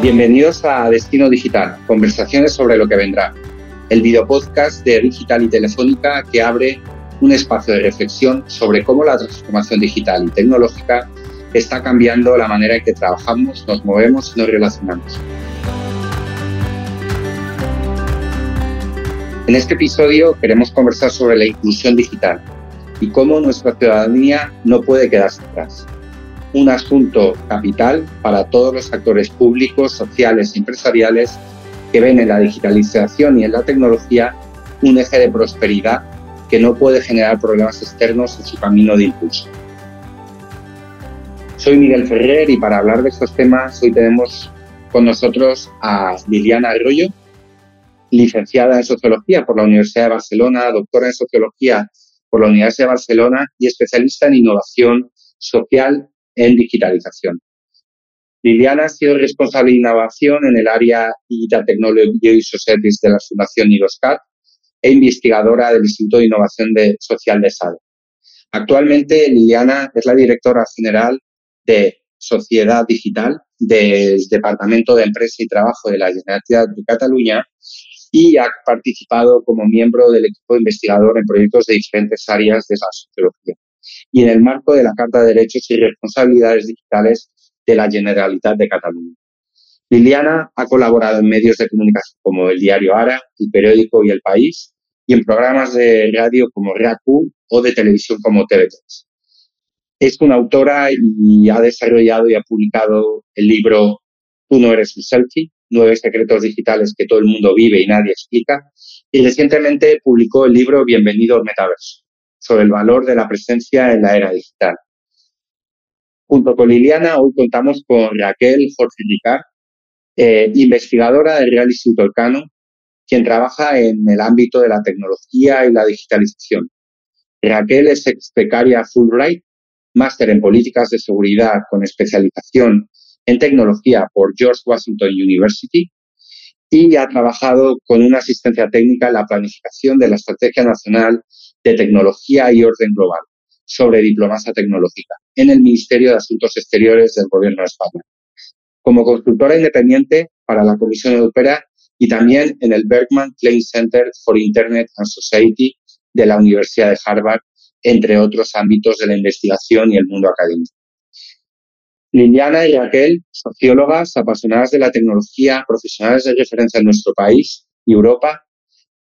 Bienvenidos a Destino Digital, conversaciones sobre lo que vendrá, el videopodcast de Digital y Telefónica que abre un espacio de reflexión sobre cómo la transformación digital y tecnológica está cambiando la manera en que trabajamos, nos movemos y nos relacionamos. En este episodio queremos conversar sobre la inclusión digital y cómo nuestra ciudadanía no puede quedarse atrás un asunto capital para todos los actores públicos, sociales y empresariales que ven en la digitalización y en la tecnología un eje de prosperidad que no puede generar problemas externos en su camino de impulso. Soy Miguel Ferrer y para hablar de estos temas hoy tenemos con nosotros a Liliana Arroyo, licenciada en Sociología por la Universidad de Barcelona, doctora en Sociología por la Universidad de Barcelona y especialista en innovación social en digitalización. Liliana ha sido responsable de innovación en el área Digital Technology y Societies de la Fundación IROSCAT e investigadora del Instituto de Innovación Social de SADE. Actualmente, Liliana es la directora general de Sociedad Digital del Departamento de Empresa y Trabajo de la Generalitat de Cataluña y ha participado como miembro del equipo investigador en proyectos de diferentes áreas de la sociología y en el marco de la Carta de Derechos y Responsabilidades Digitales de la Generalitat de Cataluña. Liliana ha colaborado en medios de comunicación como el Diario Ara, el periódico y El País, y en programas de radio como RACU o de televisión como TV3. Es una autora y ha desarrollado y ha publicado el libro Tú no eres un selfie, nueve secretos digitales que todo el mundo vive y nadie explica. Y recientemente publicó el libro Bienvenido al Metaverso sobre el valor de la presencia en la era digital. Junto con Liliana, hoy contamos con Raquel Jorge eh, investigadora del Real Instituto Elcano, quien trabaja en el ámbito de la tecnología y la digitalización. Raquel es ex becaria Fulbright, máster en políticas de seguridad con especialización en tecnología por George Washington University y ha trabajado con una asistencia técnica en la planificación de la Estrategia Nacional de Tecnología y Orden Global sobre diplomacia tecnológica en el Ministerio de Asuntos Exteriores del Gobierno de España. Como consultora independiente para la Comisión Europea y también en el Bergman Klein Center for Internet and Society de la Universidad de Harvard, entre otros ámbitos de la investigación y el mundo académico. Liliana y Raquel, sociólogas apasionadas de la tecnología, profesionales de referencia en nuestro país y Europa,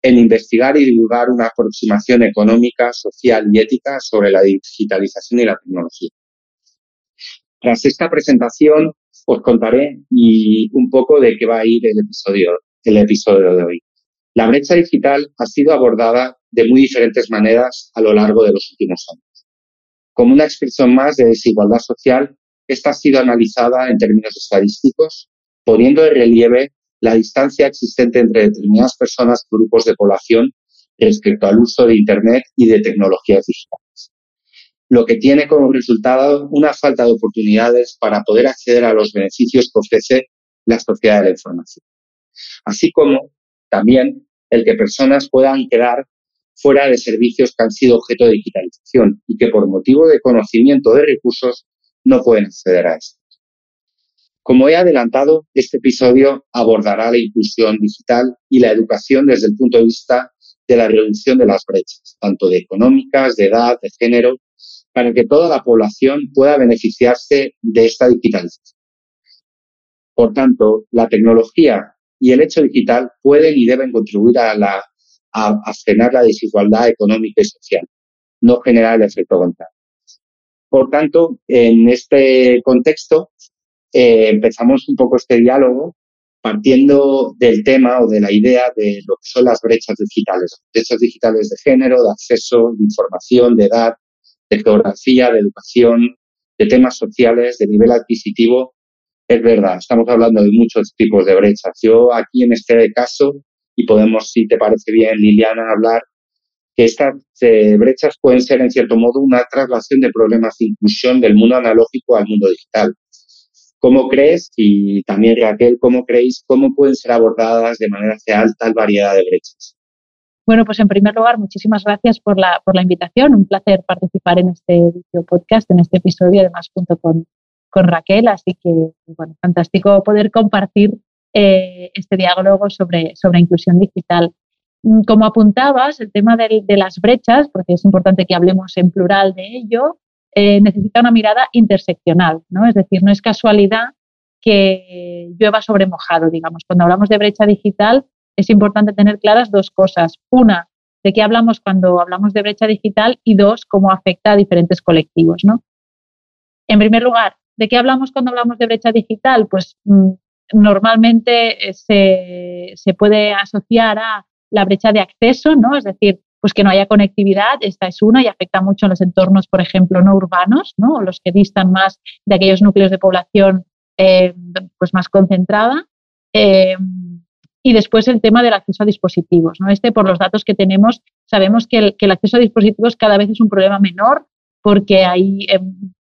en investigar y divulgar una aproximación económica, social y ética sobre la digitalización y la tecnología. Tras esta presentación, os contaré y un poco de qué va a ir el episodio, el episodio de hoy. La brecha digital ha sido abordada de muy diferentes maneras a lo largo de los últimos años. Como una expresión más de desigualdad social, esta ha sido analizada en términos estadísticos, poniendo de relieve la distancia existente entre determinadas personas y grupos de población respecto al uso de Internet y de tecnologías digitales, lo que tiene como resultado una falta de oportunidades para poder acceder a los beneficios que ofrece la sociedad de la información, así como también el que personas puedan quedar fuera de servicios que han sido objeto de digitalización y que por motivo de conocimiento de recursos no pueden acceder a esto. Como he adelantado, este episodio abordará la inclusión digital y la educación desde el punto de vista de la reducción de las brechas, tanto de económicas, de edad, de género, para que toda la población pueda beneficiarse de esta digitalización. Por tanto, la tecnología y el hecho digital pueden y deben contribuir a, la, a, frenar la desigualdad económica y social, no generar el efecto contrario. Por tanto, en este contexto, eh, empezamos un poco este diálogo partiendo del tema o de la idea de lo que son las brechas digitales, brechas digitales de género, de acceso, de información, de edad, de geografía, de educación, de temas sociales, de nivel adquisitivo. Es verdad, estamos hablando de muchos tipos de brechas. Yo aquí en este caso, y podemos, si te parece bien, Liliana, hablar que estas eh, brechas pueden ser, en cierto modo, una traslación de problemas de inclusión del mundo analógico al mundo digital. ¿Cómo crees, y también Raquel, cómo creéis, cómo pueden ser abordadas de manera real tal variedad de brechas? Bueno, pues en primer lugar, muchísimas gracias por la, por la invitación. Un placer participar en este video podcast, en este episodio, además junto con, con Raquel, así que, bueno, fantástico poder compartir eh, este diálogo sobre, sobre inclusión digital. Mm, como apuntabas, el tema de, las brechas, porque es importante que hablemos en plural de ello, eh, necesita una mirada interseccional, ¿no? Es decir, no es casualidad que llueva sobre mojado, digamos. Cuando hablamos de brecha digital, es importante tener claras dos cosas. Una, de qué hablamos cuando hablamos de brecha digital y dos, cómo afecta a diferentes colectivos, ¿no? En primer lugar, ¿de qué hablamos cuando hablamos de brecha digital? Pues mm, normalmente eh, se, se puede asociar a la brecha de acceso, ¿no? Es decir, pues que no haya conectividad, esta es una y afecta mucho en los entornos, por ejemplo, no urbanos, ¿no? Los que distan más de aquellos núcleos de población eh, pues más concentrada. Eh, y después el tema del acceso a dispositivos. ¿no? Este, por los datos que tenemos, sabemos que el, que el acceso a dispositivos cada vez es un problema menor porque hay eh,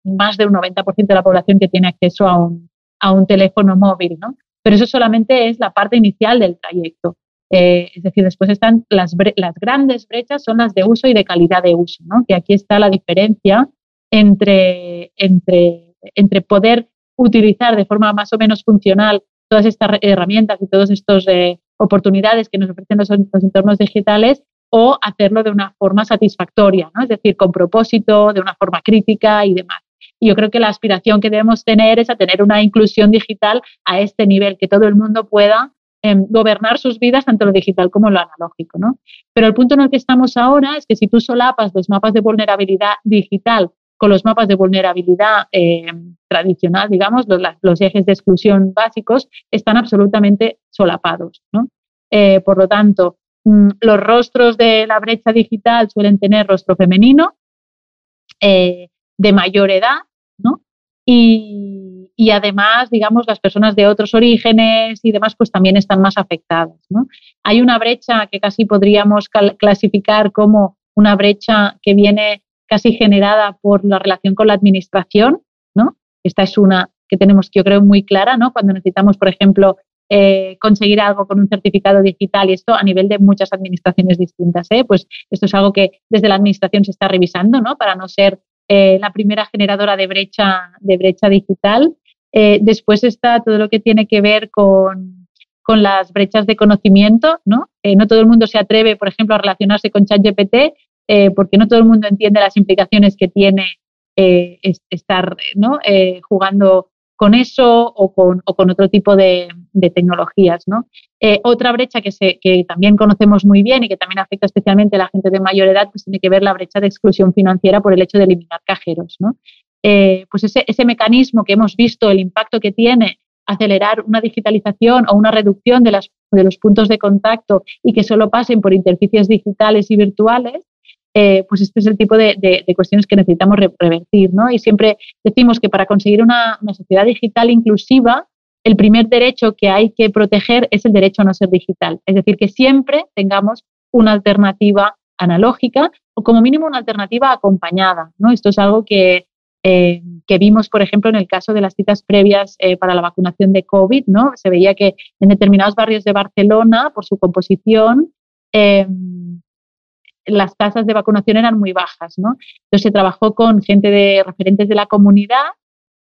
más de un 90% de la población que tiene acceso a un, a un teléfono móvil. ¿no? Pero eso solamente es la parte inicial del trayecto. Eh, es decir, después están las, grandes brechas, son las de uso y de calidad de uso, ¿no? que aquí está la diferencia entre, entre, poder utilizar de forma más o menos funcional todas estas herramientas y todas estas eh, oportunidades que nos ofrecen los, entornos digitales o hacerlo de una forma satisfactoria, ¿no? es decir, con propósito, de una forma crítica y demás. Y yo creo que la aspiración que debemos tener es a tener una inclusión digital a este nivel, que todo el mundo pueda Em, gobernar sus vidas, tanto lo digital como lo analógico. ¿no? Pero el punto en el que estamos ahora es que si tú solapas los mapas de vulnerabilidad digital con los mapas de vulnerabilidad em, tradicional, digamos, los, ejes de exclusión básicos, están absolutamente solapados. ¿no? Eh, por lo tanto, mm, los rostros de la brecha digital suelen tener rostro femenino, eh, de mayor edad, ¿no? Y, y, además, digamos, las personas de otros orígenes y demás, pues también están más afectadas. ¿no? Hay una brecha que casi podríamos clasificar como una brecha que viene casi generada por la relación con la administración, ¿no? Esta es una que tenemos, yo creo, muy clara, ¿no? Cuando necesitamos, por ejemplo, eh, conseguir algo con un certificado digital y esto a nivel de muchas administraciones distintas, ¿eh? Pues esto es algo que desde la administración se está revisando, ¿no? Para no ser eh, la primera generadora de brecha, de brecha digital. Eh, después está todo lo que tiene que ver con, las brechas de conocimiento, ¿no? Eh, no todo el mundo se atreve, por ejemplo, a relacionarse con ChatGPT porque no todo el mundo entiende las implicaciones que tiene estar ¿no? jugando con eso o con, otro tipo de, tecnologías. ¿no? Eh, otra brecha que, que también conocemos muy bien y que también afecta especialmente a la gente de mayor edad, pues tiene que ver la brecha de exclusión financiera por el hecho de eliminar cajeros. ¿no? Eh, pues ese, ese mecanismo que hemos visto, el impacto que tiene acelerar una digitalización o una reducción de, los puntos de contacto y que solo pasen por interfaces digitales y virtuales, eh, pues este es el tipo de, cuestiones que necesitamos revertir. ¿no? Y siempre decimos que para conseguir una, una, sociedad digital inclusiva, el primer derecho que hay que proteger es el derecho a no ser digital. Es decir, que siempre tengamos una alternativa analógica o como mínimo una alternativa acompañada. ¿no? Esto es algo que, eh, que vimos, por ejemplo, en el caso de las citas previas eh, para la vacunación de COVID. ¿no? Se veía que en determinados barrios de Barcelona, por su composición, eh, las tasas de vacunación eran muy bajas, ¿no? Entonces se trabajó con gente de referentes de la comunidad,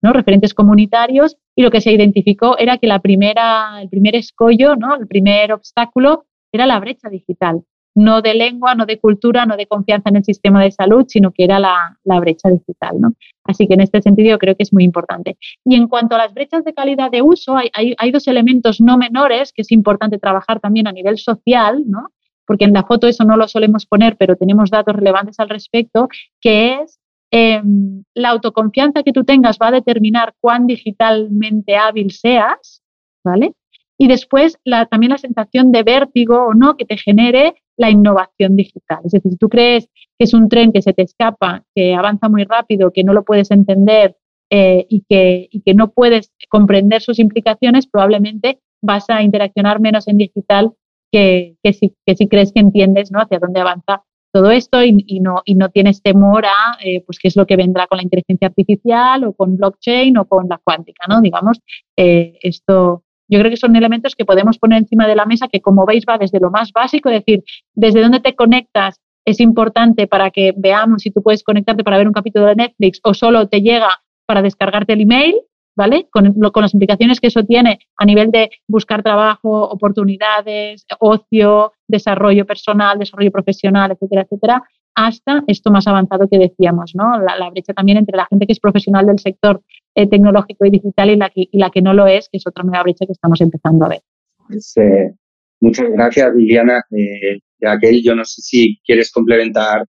¿no? Referentes comunitarios y lo que se identificó era que la primera, el primer escollo, ¿no? El primer obstáculo era la brecha digital, no de lengua, no de cultura, no de confianza en el sistema de salud, sino que era la, brecha digital, ¿no? Así que en este sentido creo que es muy importante. Y en cuanto a las brechas de calidad de uso, hay, dos elementos no menores que es importante trabajar también a nivel social, ¿no? porque en la foto eso no lo solemos poner, pero tenemos datos relevantes al respecto, que es em, la autoconfianza que tú tengas va a determinar cuán digitalmente hábil seas, ¿vale? Y después también la sensación de vértigo o no que te genere la innovación digital. Es decir, si tú crees que es un tren que se te escapa, que avanza muy rápido, que no lo puedes entender eh, y, que, y que no puedes comprender sus implicaciones, probablemente vas a interaccionar menos en digital que, que, si, que si crees que entiendes ¿no? hacia dónde avanza todo esto y, no, y no tienes temor a eh, pues qué es lo que vendrá con la inteligencia artificial o con blockchain o con la cuántica, ¿no? Digamos, eh, esto yo creo que son elementos que podemos poner encima de la mesa que como veis va desde lo más básico, es decir, desde dónde te conectas es importante para que veamos si tú puedes conectarte para ver un capítulo de Netflix o solo te llega para descargarte el email, ¿vale? Con, con, las implicaciones que eso tiene a nivel de buscar trabajo, oportunidades, ocio, desarrollo personal, desarrollo profesional, etcétera, etcétera, hasta esto más avanzado que decíamos, ¿no? La, brecha también entre la gente que es profesional del sector eh, tecnológico y digital y la, que, y la que no lo es, que es otra nueva brecha que estamos empezando a ver. Pues, eh, muchas gracias, Viviana. Eh, aquel, yo no sé si quieres complementar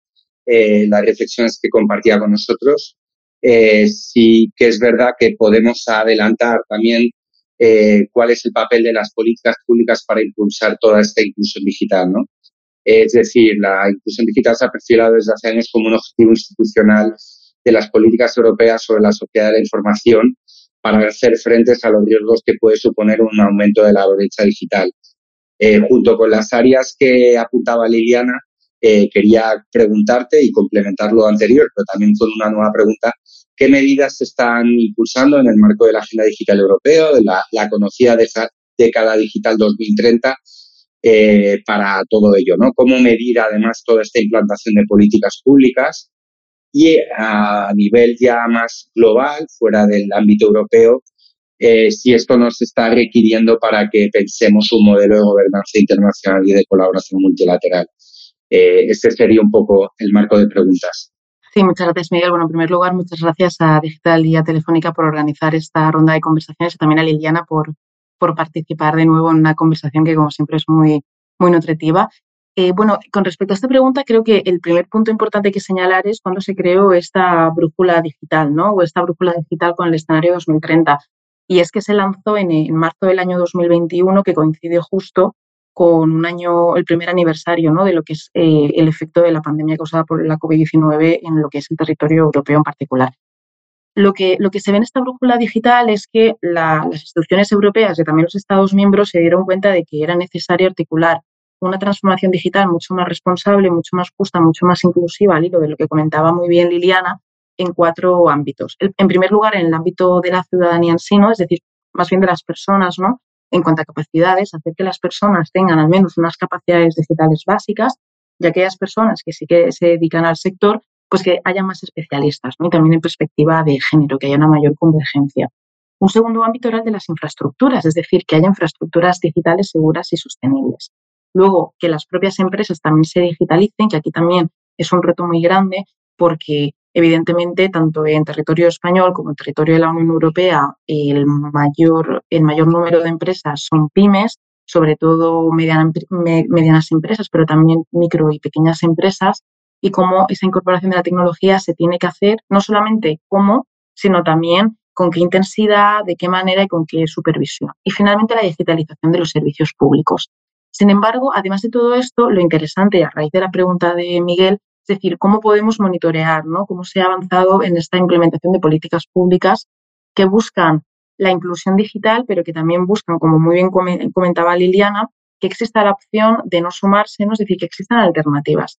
eh, las reflexiones que compartía con nosotros. sí que es verdad que podemos adelantar también cuál es el papel de las políticas públicas para impulsar toda esta inclusión digital, ¿no? Es decir, la inclusión digital se ha perfilado desde hace años como un objetivo institucional de las políticas europeas sobre la sociedad de la información para hacer frente a los riesgos que puede suponer un aumento de la brecha digital. Eh, junto con las áreas que apuntaba Liliana, eh, quería preguntarte y complementar lo anterior, pero también con una nueva pregunta. ¿Qué medidas se están impulsando en el marco de la Agenda Digital Europea, de la, la conocida década digital 2030, eh, para todo ello, ¿no? Cómo medir además toda esta implantación de políticas públicas y a nivel ya más global, fuera del ámbito europeo, eh, si esto nos está requiriendo para que pensemos un modelo de gobernanza internacional y de colaboración multilateral. Eh, este sería un poco el marco de preguntas. Sí, muchas gracias, Miguel. Bueno, en primer lugar, muchas gracias a Digital y a Telefónica por organizar esta ronda de conversaciones y también a Liliana por, por participar de nuevo en una conversación que, como siempre, es muy, muy nutritiva. Eh, bueno, con respecto a esta pregunta, creo que el primer punto importante que señalar es cuando se creó esta brújula digital, ¿no? O esta brújula digital con el escenario 2030. Y es que se lanzó en, marzo del año 2021, que coincide justo con un año, el primer aniversario, ¿no? De lo que es eh, el efecto de la pandemia causada por la COVID-19 en lo que es el territorio europeo en particular. Lo que, lo que se ve en esta brújula digital es que las instituciones europeas y también los Estados miembros se dieron cuenta de que era necesario articular una transformación digital mucho más responsable, mucho más justa, mucho más inclusiva, al hilo de lo que comentaba muy bien Liliana, en cuatro ámbitos. En primer lugar, en el ámbito de la ciudadanía en sí, ¿no? es decir, más bien de las personas, ¿no? En cuanto a capacidades, hacer que las personas tengan al menos unas capacidades digitales básicas y aquellas personas que sí que se dedican al sector, pues que haya más especialistas, ¿no? Y también en perspectiva de género, que haya una mayor convergencia. Un segundo ámbito era el de las infraestructuras, es decir, que haya infraestructuras digitales seguras y sostenibles. Luego, que las propias empresas también se digitalicen, que aquí también es un reto muy grande porque evidentemente tanto en territorio español como en territorio de la Unión Europea el mayor, el mayor número de empresas son pymes, sobre todo medianas empresas, pero también micro y pequeñas empresas y cómo esa incorporación de la tecnología se tiene que hacer, no solamente cómo, sino también con qué intensidad, de qué manera y con qué supervisión. Y finalmente la digitalización de los servicios públicos. Sin embargo, además de todo esto, lo interesante a raíz de la pregunta de Miguel es decir, cómo podemos monitorear, ¿no? cómo se ha avanzado en esta implementación de políticas públicas que buscan la inclusión digital, pero que también buscan, como muy bien comentaba Liliana, que exista la opción de no sumarse, es decir, que existan alternativas.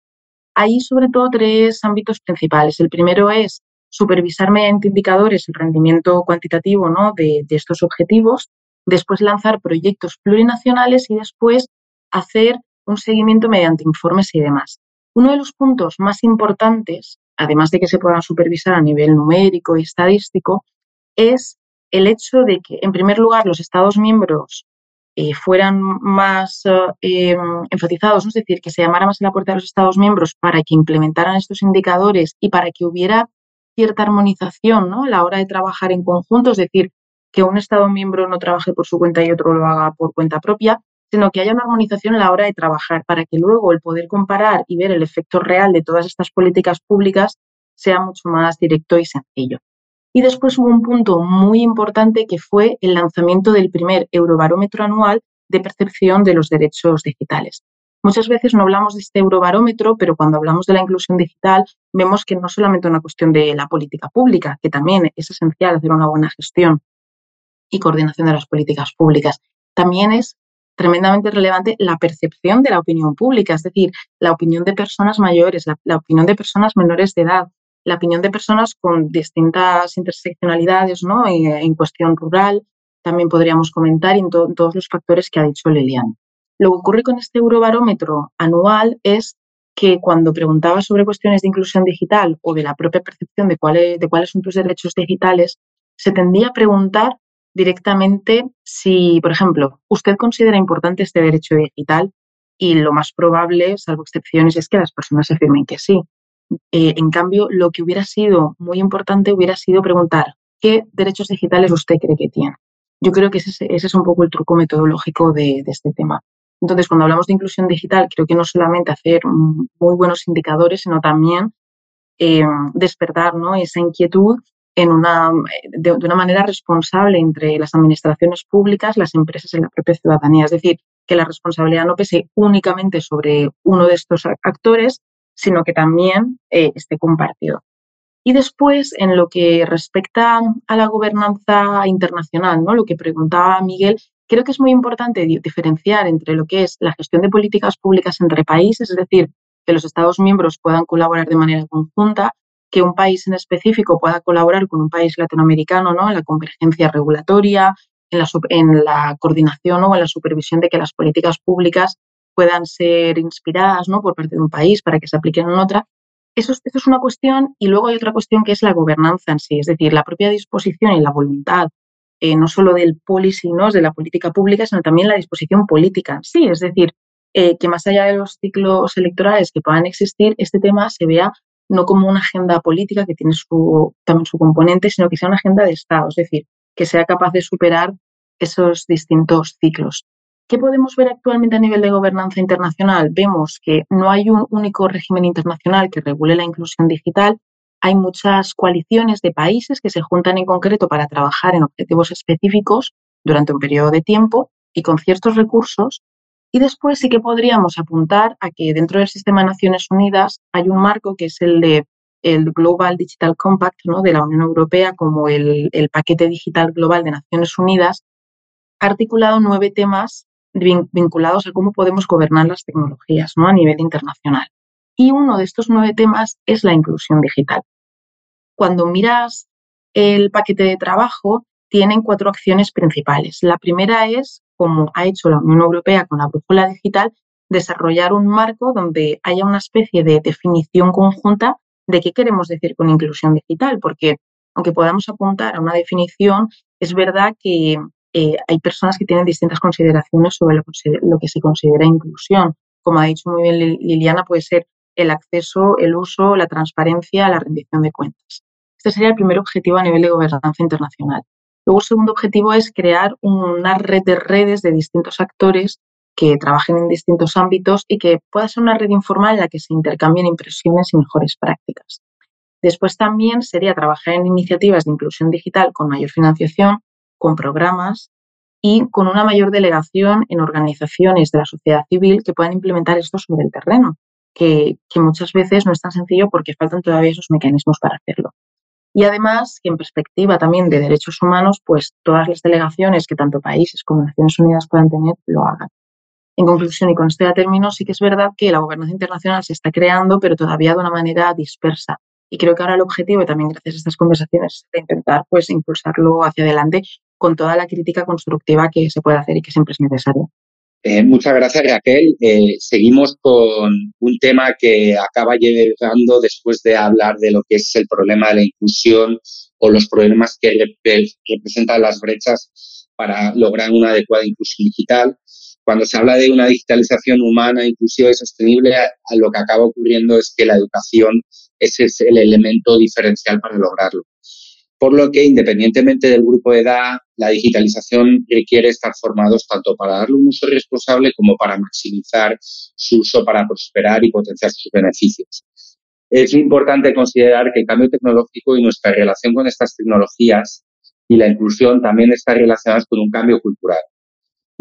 Hay sobre todo tres ámbitos principales. El primero es supervisar mediante indicadores el rendimiento cuantitativo ¿no? de, estos objetivos, después lanzar proyectos plurinacionales y después hacer un seguimiento mediante informes y demás. Uno de los puntos más importantes, además de que se puedan supervisar a nivel numérico y estadístico, es el hecho de que, en primer lugar, los Estados miembros eh, fueran más eh, enfatizados, es decir, que se llamara más a la puerta de los Estados miembros para que implementaran estos indicadores y para que hubiera cierta armonización ¿no? a la hora de trabajar en conjunto, es decir, que un Estado miembro no trabaje por su cuenta y otro lo haga por cuenta propia, sino que haya una armonización a la hora de trabajar para que luego el poder comparar y ver el efecto real de todas estas políticas públicas sea mucho más directo y sencillo. Y después hubo un punto muy importante que fue el lanzamiento del primer Eurobarómetro anual de percepción de los derechos digitales. Muchas veces no hablamos de este Eurobarómetro, pero cuando hablamos de la inclusión digital vemos que no es solamente una cuestión de la política pública, que también es esencial hacer una buena gestión y coordinación de las políticas públicas, también es tremendamente relevante la percepción de la opinión pública, es decir, la opinión de personas mayores, la opinión de personas menores de edad, la opinión de personas con distintas interseccionalidades, ¿no? Eh, en cuestión rural, también podríamos comentar en, todos los factores que ha dicho Lilian. Lo que ocurre con este eurobarómetro anual es que cuando preguntaba sobre cuestiones de inclusión digital o de la propia percepción de, cuáles, de cuáles son tus derechos digitales, se tendría a preguntar directamente si, por ejemplo, usted considera importante este derecho digital y lo más probable, salvo excepciones, es que las personas afirmen que sí. Eh, en cambio, lo que hubiera sido muy importante hubiera sido preguntar qué derechos digitales usted cree que tiene. Yo creo que ese, es un poco el truco metodológico de, este tema. Entonces, cuando hablamos de inclusión digital, creo que no solamente hacer muy buenos indicadores, sino también eh, despertar ¿no? esa inquietud en una, de, una manera responsable entre las administraciones públicas, las empresas y la propia ciudadanía. Es decir, que la responsabilidad no pese únicamente sobre uno de estos actores, sino que también eh, esté compartido. Y después, en lo que respecta a la gobernanza internacional, ¿no? lo que preguntaba Miguel, creo que es muy importante diferenciar entre lo que es la gestión de políticas públicas entre países, es decir, que los Estados miembros puedan colaborar de manera conjunta, que un país en específico pueda colaborar con un país latinoamericano ¿no? en la convergencia regulatoria, en la, coordinación o en la supervisión de que las políticas públicas puedan ser inspiradas ¿no? por parte de un país para que se apliquen en otra. Eso, es una cuestión y luego hay otra cuestión que es la gobernanza en sí, es decir, la propia disposición y la voluntad, eh, no solo del policy, ¿no? de la política pública, sino también la disposición política en sí, es decir, eh, que más allá de los ciclos electorales que puedan existir, este tema se vea no como una agenda política que tiene su, también su componente, sino que sea una agenda de Estado, es decir, que sea capaz de superar esos distintos ciclos. ¿Qué podemos ver actualmente a nivel de gobernanza internacional? Vemos que no hay un único régimen internacional que regule la inclusión digital. Hay muchas coaliciones de países que se juntan en concreto para trabajar en objetivos específicos durante un periodo de tiempo y con ciertos recursos. Y después sí que podríamos apuntar a que dentro del sistema de Naciones Unidas hay un marco que es el de el Global Digital Compact ¿no? de la Unión Europea como el, paquete digital global de Naciones Unidas, ha articulado nueve temas vinculados a cómo podemos gobernar las tecnologías ¿no? a nivel internacional. Y uno de estos nueve temas es la inclusión digital. Cuando miras el paquete de trabajo, tienen cuatro acciones principales. La primera es, como ha hecho la Unión Europea con la brújula digital, desarrollar un marco donde haya una especie de definición conjunta de qué queremos decir con inclusión digital, porque aunque podamos apuntar a una definición, es verdad que eh, hay personas que tienen distintas consideraciones sobre lo, que se considera inclusión. Como ha dicho muy bien Liliana, puede ser el acceso, el uso, la transparencia, la rendición de cuentas. Este sería el primer objetivo a nivel de gobernanza internacional. Luego, el segundo objetivo es crear una red de redes de distintos actores que trabajen en distintos ámbitos y que pueda ser una red informal en la que se intercambien impresiones y mejores prácticas. Después también sería trabajar en iniciativas de inclusión digital con mayor financiación, con programas y con una mayor delegación en organizaciones de la sociedad civil que puedan implementar esto sobre el terreno, que, que muchas veces no es tan sencillo porque faltan todavía esos mecanismos para hacerlo. Y además, que en perspectiva también de derechos humanos, pues todas las delegaciones que tanto países como Naciones Unidas puedan tener lo hagan. En conclusión, y con este término, sí que es verdad que la gobernanza internacional se está creando, pero todavía de una manera dispersa. Y creo que ahora el objetivo, y también gracias a estas conversaciones, es intentar pues, impulsarlo hacia adelante con toda la crítica constructiva que se puede hacer y que siempre es necesaria. Eh, muchas gracias, Raquel. Eh, seguimos con un tema que acaba llegando después de hablar de lo que es el problema de la inclusión o los problemas que representan las brechas para lograr una adecuada inclusión digital cuando se habla de una digitalización humana, inclusiva y sostenible, lo que acaba ocurriendo es que la educación es el elemento diferencial para lograrlo. Por lo que, independientemente del grupo de edad, la digitalización requiere estar formados tanto para darle un uso responsable como para maximizar su uso para prosperar y potenciar sus beneficios. Es importante considerar que el cambio tecnológico y nuestra relación con estas tecnologías y la inclusión también están relacionadas con un cambio cultural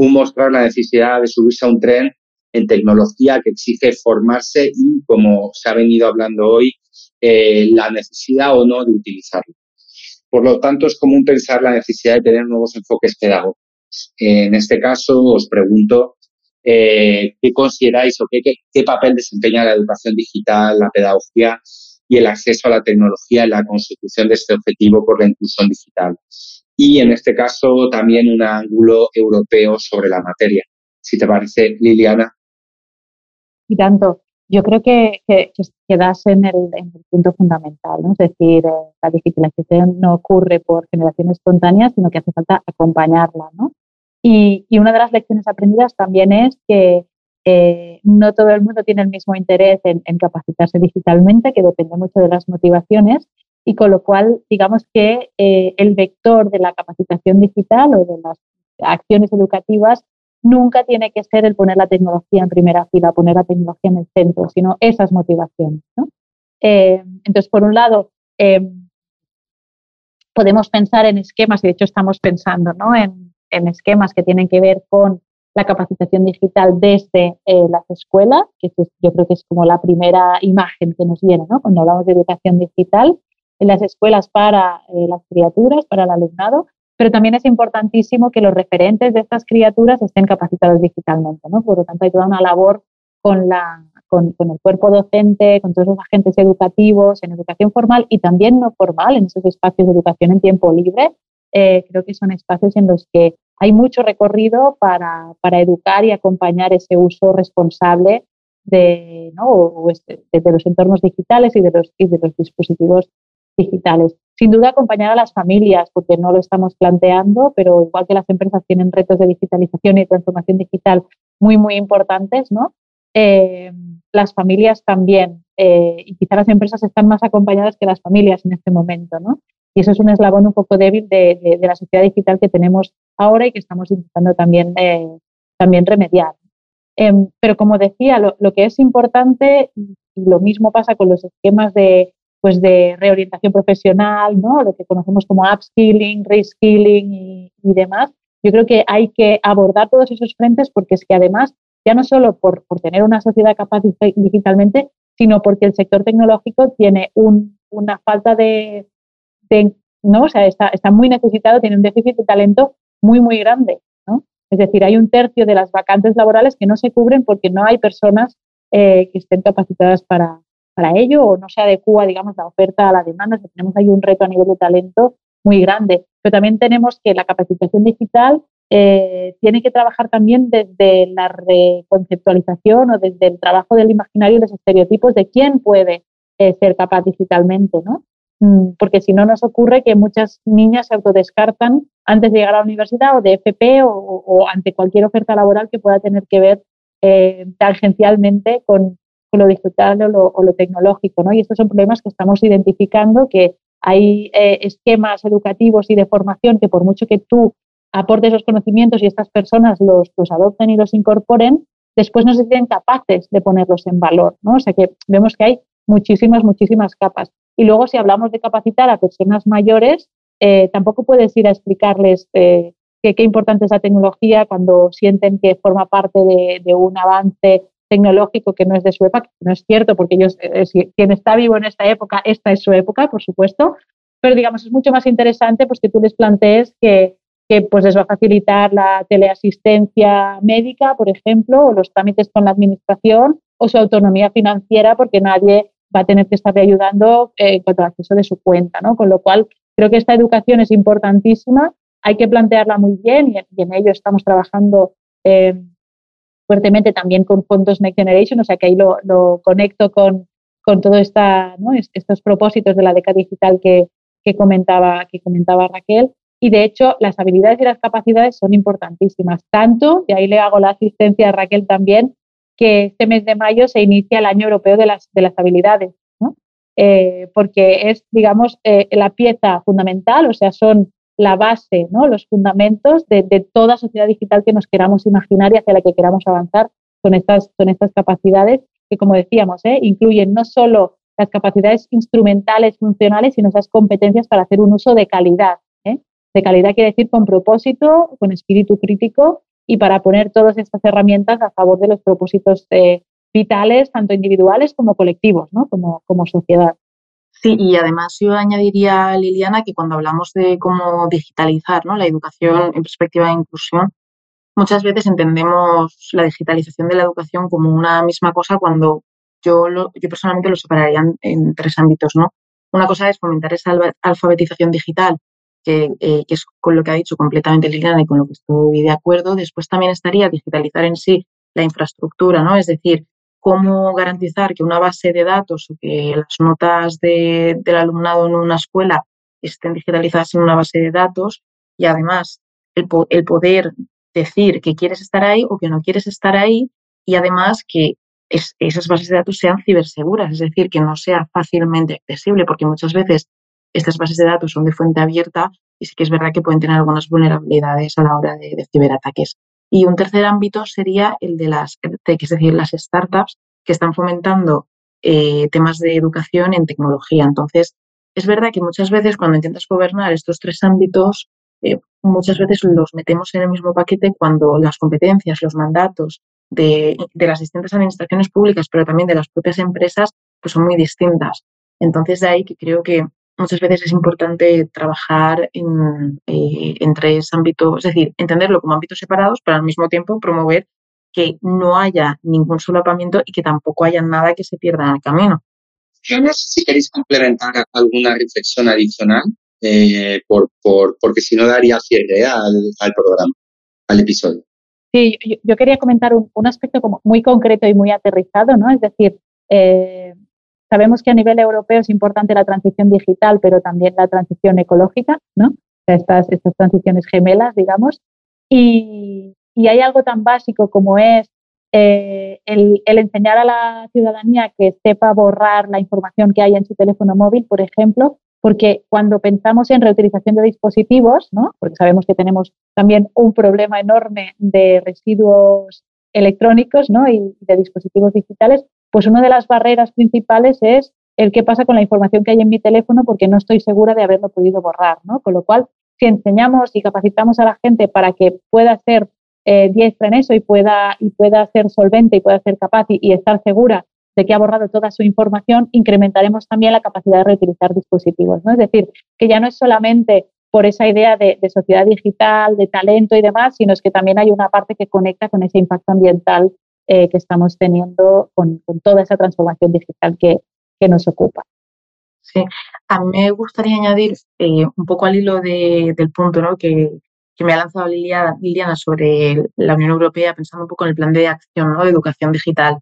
un mostrar la necesidad de subirse a un tren en tecnología que exige formarse y, como se ha venido hablando hoy, eh, la necesidad o no de utilizarlo. Por lo tanto, es común pensar la necesidad de tener nuevos enfoques pedagógicos. En este caso, os pregunto eh, qué consideráis o qué, papel desempeña la educación digital, la pedagogía y el acceso a la tecnología en la consecución de este objetivo por la inclusión digital y en este caso también un ángulo europeo sobre la materia. Si te parece, Liliana. Y tanto. Yo creo que, que, quedas en el, en el, punto fundamental, ¿no? es decir, eh, la digitalización no ocurre por generación espontánea, sino que hace falta acompañarla. ¿no? Y, y una de las lecciones aprendidas también es que eh, no todo el mundo tiene el mismo interés en, en, capacitarse digitalmente, que depende mucho de las motivaciones, y con lo cual, digamos que eh, el vector de la capacitación digital o de las acciones educativas nunca tiene que ser el poner la tecnología en primera fila, poner la tecnología en el centro, sino esas motivaciones. ¿no? Eh, entonces, por un lado, eh, podemos pensar en esquemas, y de hecho estamos pensando ¿no? en, esquemas que tienen que ver con la capacitación digital desde eh, las escuelas, que yo creo que es como la primera imagen que nos viene ¿no? cuando hablamos de educación digital, en las escuelas para las criaturas, para el alumnado, pero también es importantísimo que los referentes de estas criaturas estén capacitados digitalmente, ¿no? Por lo tanto, hay toda una labor con, la, con, el cuerpo docente, con todos los agentes educativos, en educación formal y también no formal, en esos espacios de educación en tiempo libre. Eh, creo que son espacios en los que hay mucho recorrido para, para educar y acompañar ese uso responsable de, ¿no? Este, de, los entornos digitales y de los, y de los dispositivos digitales. Sin duda acompañar a las familias, porque no lo estamos planteando, pero igual que las empresas tienen retos de digitalización y transformación digital muy, muy importantes, ¿no? Eh, las familias también, eh, y quizá las empresas están más acompañadas que las familias en este momento, ¿no? Y eso es un eslabón un poco débil de, la sociedad digital que tenemos ahora y que estamos intentando también, eh, también remediar. Em, pero como decía, lo, que es importante, y lo mismo pasa con los esquemas de, pues de reorientación profesional, ¿no? lo que conocemos como upskilling, reskilling y, demás. Yo creo que hay que abordar todos esos frentes porque es que además, ya no solo por, por tener una sociedad capaz digitalmente, sino porque el sector tecnológico tiene un, una falta de, de, ¿no? O sea, está, está, muy necesitado, tiene un déficit de talento muy, muy grande, ¿no? Es decir, hay un tercio de las vacantes laborales que no se cubren porque no hay personas eh, que estén capacitadas para, para ello o no se adecua, digamos, la oferta a la demanda. tenemos ahí un reto a nivel de talento muy grande. Pero también tenemos que la capacitación digital eh, tiene que trabajar también desde la reconceptualización o desde el trabajo del imaginario y los estereotipos de quién puede eh, ser capaz digitalmente, ¿no? Mm, porque si no nos ocurre que muchas niñas se autodescartan antes de llegar a la universidad o de FP o, ante cualquier oferta laboral que pueda tener que ver eh, tangencialmente con, lo digital o lo, tecnológico, ¿no? Y estos son problemas que estamos identificando, que hay eh, esquemas educativos y de formación que por mucho que tú aportes los conocimientos y estas personas los, adopten y los incorporen, después no se sienten capaces de ponerlos en valor, ¿no? O sea que vemos que hay muchísimas, muchísimas capas. Y luego si hablamos de capacitar a personas mayores, eh, tampoco puedes ir a explicarles eh, qué importante es la tecnología cuando sienten que forma parte de un avance tecnológico que no es de su época, no es cierto, porque ellos, eh, quien está vivo en esta época, esta es su época, por supuesto, pero digamos, es mucho más interesante pues, que tú les plantees que, que pues, les va a facilitar la teleasistencia médica, por ejemplo, o los trámites con la administración, o su autonomía financiera, porque nadie va a tener que estarle ayudando eh, en cuanto al acceso de su cuenta, ¿no? Con lo cual, creo que esta educación es importantísima, hay que plantearla muy bien y, en ello estamos trabajando eh, fuertemente también con fondos Next Generation, o sea que ahí lo, lo conecto con, con todos ¿no? estos propósitos de la década digital que, que, comentaba, que comentaba Raquel. Y de hecho, las habilidades y las capacidades son importantísimas. Tanto, y ahí le hago la asistencia a Raquel también, que este mes de mayo se inicia el Año Europeo de las, de las Habilidades, ¿no? eh, porque es, digamos, eh, la pieza fundamental, o sea, son la base, ¿no? los fundamentos de, toda sociedad digital que nos queramos imaginar y hacia la que queramos avanzar con estas, con estas capacidades que, como decíamos, ¿eh? incluyen no solo las capacidades instrumentales, funcionales, sino esas competencias para hacer un uso de calidad. ¿eh? De calidad quiere decir con propósito, con espíritu crítico y para poner todas estas herramientas a favor de los propósitos eh, vitales, tanto individuales como colectivos, ¿no? como, como sociedad. Sí, y además yo añadiría, Liliana, que cuando hablamos de cómo digitalizar ¿no? la educación en perspectiva de inclusión, muchas veces entendemos la digitalización de la educación como una misma cosa cuando yo, yo personalmente lo separaría en, tres ámbitos. ¿no? Una cosa es fomentar esa alfabetización digital, que, eh, que, es con lo que ha dicho completamente Liliana y con lo que estoy de acuerdo. Después también estaría digitalizar en sí la infraestructura, ¿no? es decir, cómo garantizar que una base de datos o que las notas del alumnado en una escuela estén digitalizadas en una base de datos y además el, poder decir que quieres estar ahí o que no quieres estar ahí y además que esas bases de datos sean ciberseguras, es decir, que no sea fácilmente accesible, porque muchas veces estas bases de datos son de fuente abierta y sí que es verdad que pueden tener algunas vulnerabilidades a la hora de, ciberataques. Y un tercer ámbito sería el de las es decir, las startups que están fomentando eh, temas de educación en tecnología. Entonces, es verdad que muchas veces cuando intentas gobernar estos tres ámbitos, eh, muchas veces los metemos en el mismo paquete cuando las competencias, los mandatos de, las distintas administraciones públicas, pero también de las propias empresas, pues son muy distintas. Entonces, de ahí que creo que muchas veces es importante trabajar en, eh, en tres ámbitos, es decir, entenderlo como ámbitos separados, pero al mismo tiempo promover que no haya ningún solapamiento y que tampoco haya nada que se pierda en el camino. Yo no sé si queréis complementar alguna reflexión adicional, eh, por, por, porque si no daría cierre al, al programa, al episodio. Sí, yo, quería comentar un, aspecto como muy concreto y muy aterrizado, ¿no? Es decir, eh, sabemos que a nivel europeo es importante la transición digital, pero también la transición ecológica, ¿no? Estas, estas transiciones gemelas, digamos. Y, y hay algo tan básico como es eh, el, enseñar a la ciudadanía que sepa borrar la información que hay en su teléfono móvil, por ejemplo, porque cuando pensamos en reutilización de dispositivos, ¿no? porque sabemos que tenemos también un problema enorme de residuos electrónicos ¿no? y de dispositivos digitales, pues una de las barreras principales es el qué pasa con la información que hay en mi teléfono porque no estoy segura de haberlo podido borrar. ¿no? Con lo cual, si enseñamos y capacitamos a la gente para que pueda ser eh, diestra en eso y pueda, y pueda ser solvente y pueda ser capaz y, estar segura de que ha borrado toda su información, incrementaremos también la capacidad de reutilizar dispositivos. ¿no? Es decir, que ya no es solamente por esa idea de, sociedad digital, de talento y demás, sino es que también hay una parte que conecta con ese impacto ambiental eh, que estamos teniendo con, toda esa transformación digital que, que, nos ocupa. Sí, a mí me gustaría añadir eh, un poco al hilo de, del punto ¿no? que, que me ha lanzado Liliana sobre la Unión Europea, pensando un poco en el plan de acción ¿no? de educación digital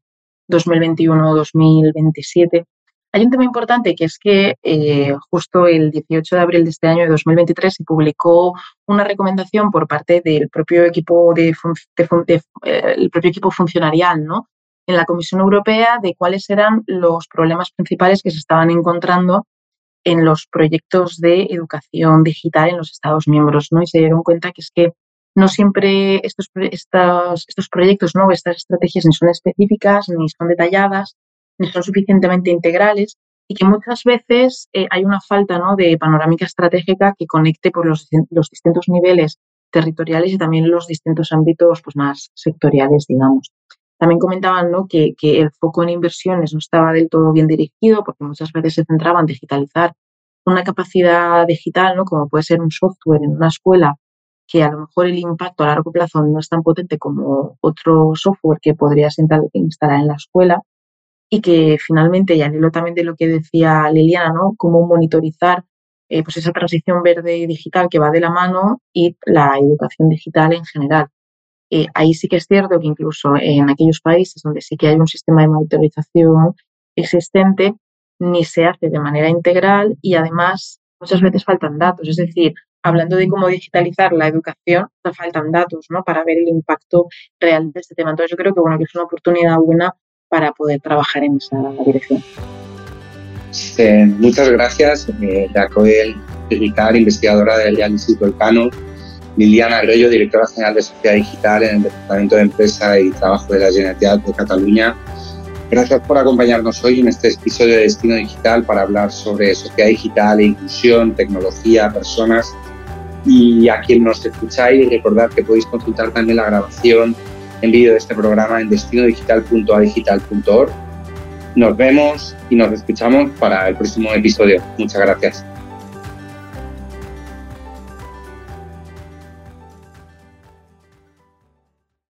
2021-2027. Hay un tema importante que es que eh, justo el 18 de abril de este año de 2023 se publicó una recomendación por parte del propio equipo de, eh, el propio equipo funcionarial, ¿no? En la Comisión Europea de cuáles eran los problemas principales que se estaban encontrando en los proyectos de educación digital en los Estados miembros, ¿no? Y se dieron cuenta que es que no siempre estos, estos, estos proyectos, ¿no? Estas estrategias ni son específicas, ni son detalladas, ni son suficientemente integrales y que muchas veces eh, hay una falta ¿no? de panorámica estratégica que conecte por los, los, distintos niveles territoriales y también los distintos ámbitos pues, más sectoriales, digamos. También comentaban ¿no? que, el foco en inversiones no estaba del todo bien dirigido porque muchas veces se centraba en digitalizar una capacidad digital, ¿no? como puede ser un software en una escuela, que a lo mejor el impacto a largo plazo no es tan potente como otro software que podrías instalar en la escuela y que finalmente, y al también de lo que decía Liliana, ¿no? cómo monitorizar eh, pues esa transición verde y digital que va de la mano y la educación digital en general. Eh, ahí sí que es cierto que incluso en aquellos países donde sí que hay un sistema de monitorización existente, ni se hace de manera integral y además muchas veces faltan datos. Es decir, hablando de cómo digitalizar la educación, faltan datos ¿no? para ver el impacto real de este tema. Entonces yo creo que, bueno, que es una oportunidad buena para poder trabajar en esa dirección. muchas gracias, eh, Jacoel investigadora del Instituto Elcano, Liliana Arroyo, directora general de Sociedad Digital en el Departamento de Empresa y Trabajo de la Generalitat de Cataluña. Gracias por acompañarnos hoy en este episodio de Destino Digital para hablar sobre sociedad digital e inclusión, tecnología, personas. Y a quien nos escucháis, recordad que podéis consultar también la grabación en vídeo de este programa en destinodigital.adigital.org. Nos vemos y nos escuchamos para el próximo episodio. Muchas gracias.